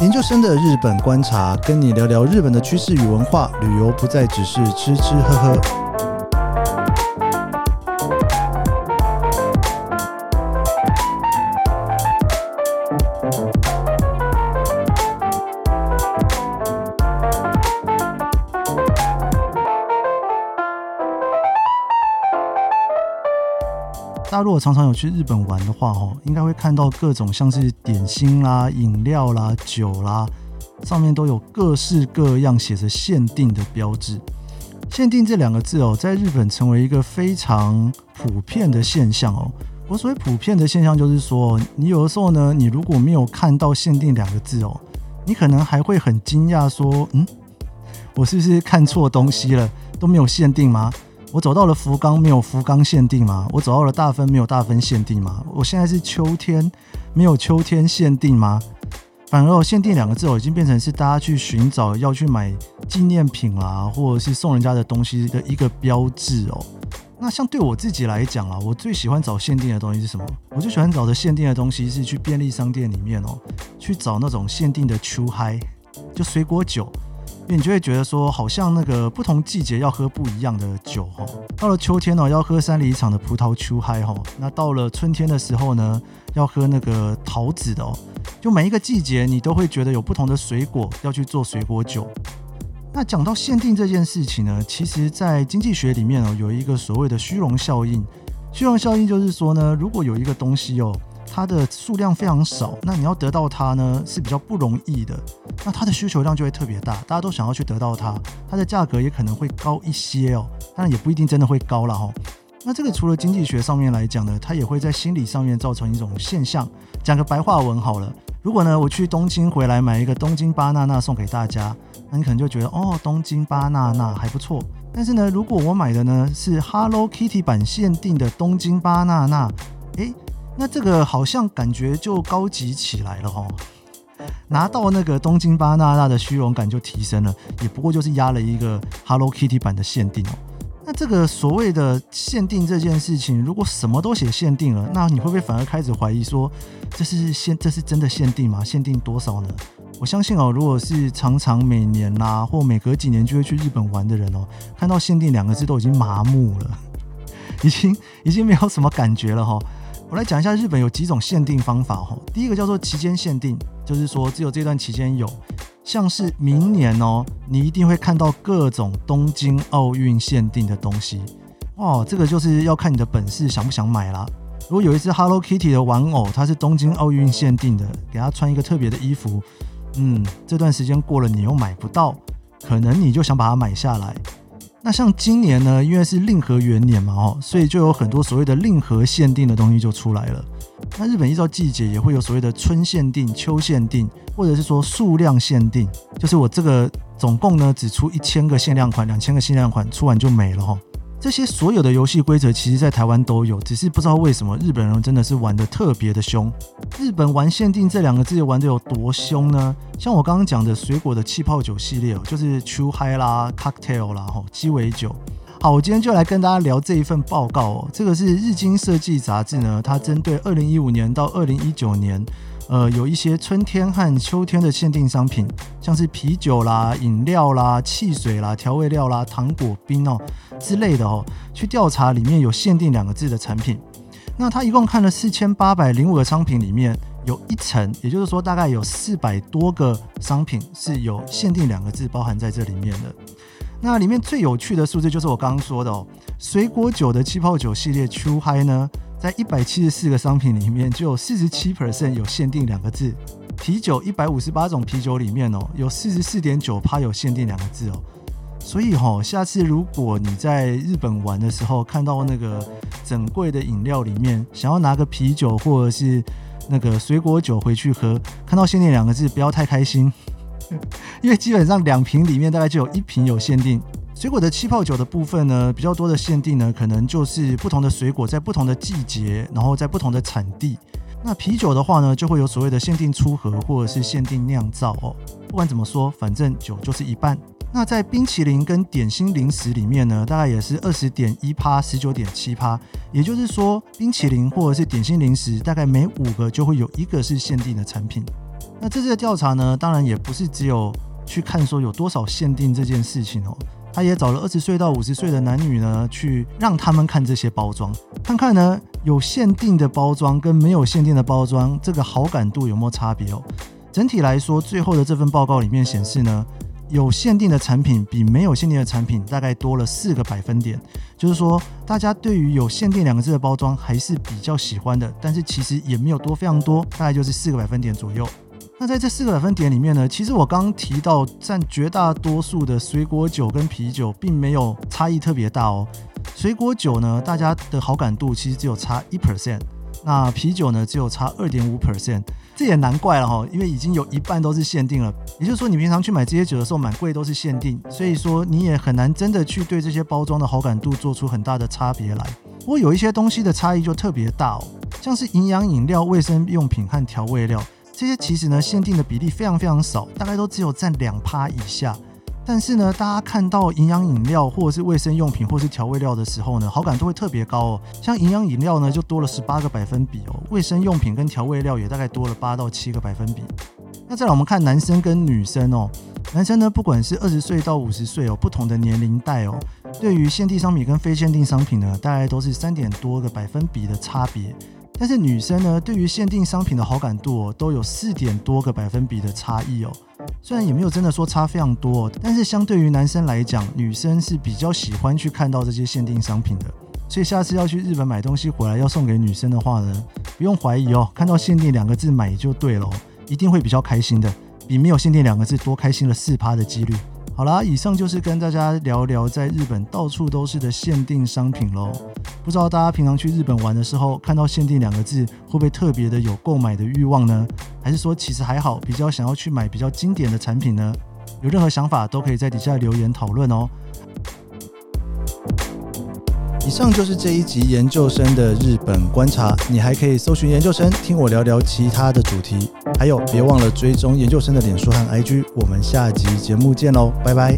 研究生的日本观察，跟你聊聊日本的趋势与文化。旅游不再只是吃吃喝喝。大家如果常常有去日本玩的话，哦，应该会看到各种像是点心啦、饮料啦、酒啦，上面都有各式各样写着限定的标志。限定这两个字哦，在日本成为一个非常普遍的现象哦。我所谓普遍的现象，就是说，你有的时候呢，你如果没有看到限定两个字哦，你可能还会很惊讶说，嗯，我是不是看错东西了？都没有限定吗？我走到了福冈，没有福冈限定吗？我走到了大分，没有大分限定吗？我现在是秋天，没有秋天限定吗？反而“限定”两个字哦，已经变成是大家去寻找要去买纪念品啦，或者是送人家的东西的一个标志哦。那像对我自己来讲啊，我最喜欢找限定的东西是什么？我最喜欢找的限定的东西是去便利商店里面哦，去找那种限定的秋嗨，就水果酒。你就会觉得说，好像那个不同季节要喝不一样的酒哈。到了秋天呢，要喝山梨厂的葡萄秋嗨哈。那到了春天的时候呢，要喝那个桃子的哦。就每一个季节，你都会觉得有不同的水果要去做水果酒。那讲到限定这件事情呢，其实在经济学里面哦，有一个所谓的虚荣效应。虚荣效应就是说呢，如果有一个东西哦。它的数量非常少，那你要得到它呢是比较不容易的，那它的需求量就会特别大，大家都想要去得到它，它的价格也可能会高一些哦，当然也不一定真的会高了哈。那这个除了经济学上面来讲呢，它也会在心理上面造成一种现象。讲个白话文好了，如果呢我去东京回来买一个东京巴娜娜送给大家，那你可能就觉得哦东京巴娜娜还不错。但是呢，如果我买的呢是 Hello Kitty 版限定的东京巴娜娜，诶。那这个好像感觉就高级起来了哈，拿到那个东京巴纳纳的虚荣感就提升了，也不过就是压了一个 Hello Kitty 版的限定哦。那这个所谓的限定这件事情，如果什么都写限定了，那你会不会反而开始怀疑说，这是限这是真的限定吗？限定多少呢？我相信哦，如果是常常每年啦或每隔几年就会去日本玩的人哦，看到限定两个字都已经麻木了，已经已经没有什么感觉了哈。我来讲一下日本有几种限定方法哈。第一个叫做期间限定，就是说只有这段期间有，像是明年哦，你一定会看到各种东京奥运限定的东西哦。这个就是要看你的本事想不想买啦。如果有一只 Hello Kitty 的玩偶，它是东京奥运限定的，给它穿一个特别的衣服，嗯，这段时间过了你又买不到，可能你就想把它买下来。那像今年呢，因为是令和元年嘛，哦，所以就有很多所谓的令和限定的东西就出来了。那日本依照季节也会有所谓的春限定、秋限定，或者是说数量限定，就是我这个总共呢只出一千个限量款、两千个限量款，出完就没了哈。这些所有的游戏规则，其实在台湾都有，只是不知道为什么日本人真的是玩的特别的凶。日本玩限定这两个字玩的有多凶呢？像我刚刚讲的水果的气泡酒系列，就是秋嗨啦、cocktail 啦、吼鸡尾酒。好，我今天就来跟大家聊这一份报告哦。这个是日经设计杂志呢，它针对二零一五年到二零一九年。呃，有一些春天和秋天的限定商品，像是啤酒啦、饮料啦、汽水啦、调味料啦、糖果冰哦之类的哦，去调查里面有限定两个字的产品。那他一共看了四千八百零五个商品，里面有一层，也就是说大概有四百多个商品是有限定两个字包含在这里面的。那里面最有趣的数字就是我刚刚说的哦，水果酒的气泡酒系列秋嗨呢。在一百七十四个商品里面，就有四十七 percent 有限定两个字。啤酒一百五十八种啤酒里面哦，有四十四点九趴有限定两个字哦。所以哈，下次如果你在日本玩的时候，看到那个整柜的饮料里面，想要拿个啤酒或者是那个水果酒回去喝，看到限定两个字，不要太开心，因为基本上两瓶里面大概就有一瓶有限定。水果的气泡酒的部分呢，比较多的限定呢，可能就是不同的水果在不同的季节，然后在不同的产地。那啤酒的话呢，就会有所谓的限定出盒或者是限定酿造哦。不管怎么说，反正酒就是一半。那在冰淇淋跟点心零食里面呢，大概也是二十点一趴，十九点七趴。也就是说，冰淇淋或者是点心零食，大概每五个就会有一个是限定的产品。那这次的调查呢，当然也不是只有去看说有多少限定这件事情哦，他也找了二十岁到五十岁的男女呢，去让他们看这些包装，看看呢有限定的包装跟没有限定的包装，这个好感度有没有差别哦？整体来说，最后的这份报告里面显示呢。有限定的产品比没有限定的产品大概多了四个百分点，就是说大家对于有限定两个字的包装还是比较喜欢的，但是其实也没有多非常多，大概就是四个百分点左右。那在这四个百分点里面呢，其实我刚刚提到占绝大多数的水果酒跟啤酒并没有差异特别大哦。水果酒呢，大家的好感度其实只有差一 percent，那啤酒呢只有差二点五 percent。这也难怪了哈，因为已经有一半都是限定了。也就是说，你平常去买这些酒的时候，蛮贵都是限定，所以说你也很难真的去对这些包装的好感度做出很大的差别来。不过有一些东西的差异就特别大哦，像是营养饮料、卫生用品和调味料这些，其实呢限定的比例非常非常少，大概都只有占两趴以下。但是呢，大家看到营养饮料或者是卫生用品或是调味料的时候呢，好感度会特别高哦。像营养饮料呢，就多了十八个百分比哦；卫生用品跟调味料也大概多了八到七个百分比。那再来我们看男生跟女生哦，男生呢，不管是二十岁到五十岁哦，不同的年龄带哦，对于限定商品跟非限定商品呢，大概都是三点多个百分比的差别。但是女生呢，对于限定商品的好感度哦，都有四点多个百分比的差异哦。虽然也没有真的说差非常多，但是相对于男生来讲，女生是比较喜欢去看到这些限定商品的。所以下次要去日本买东西回来要送给女生的话呢，不用怀疑哦，看到限定两个字买就对了，一定会比较开心的，比没有限定两个字多开心了四趴的几率。好啦，以上就是跟大家聊聊在日本到处都是的限定商品喽。不知道大家平常去日本玩的时候，看到限定两个字，会不会特别的有购买的欲望呢？还是说其实还好，比较想要去买比较经典的产品呢？有任何想法都可以在底下留言讨论哦。以上就是这一集研究生的日本观察，你还可以搜寻研究生，听我聊聊其他的主题。还有，别忘了追踪研究生的脸书和 IG。我们下集节目见喽，拜拜。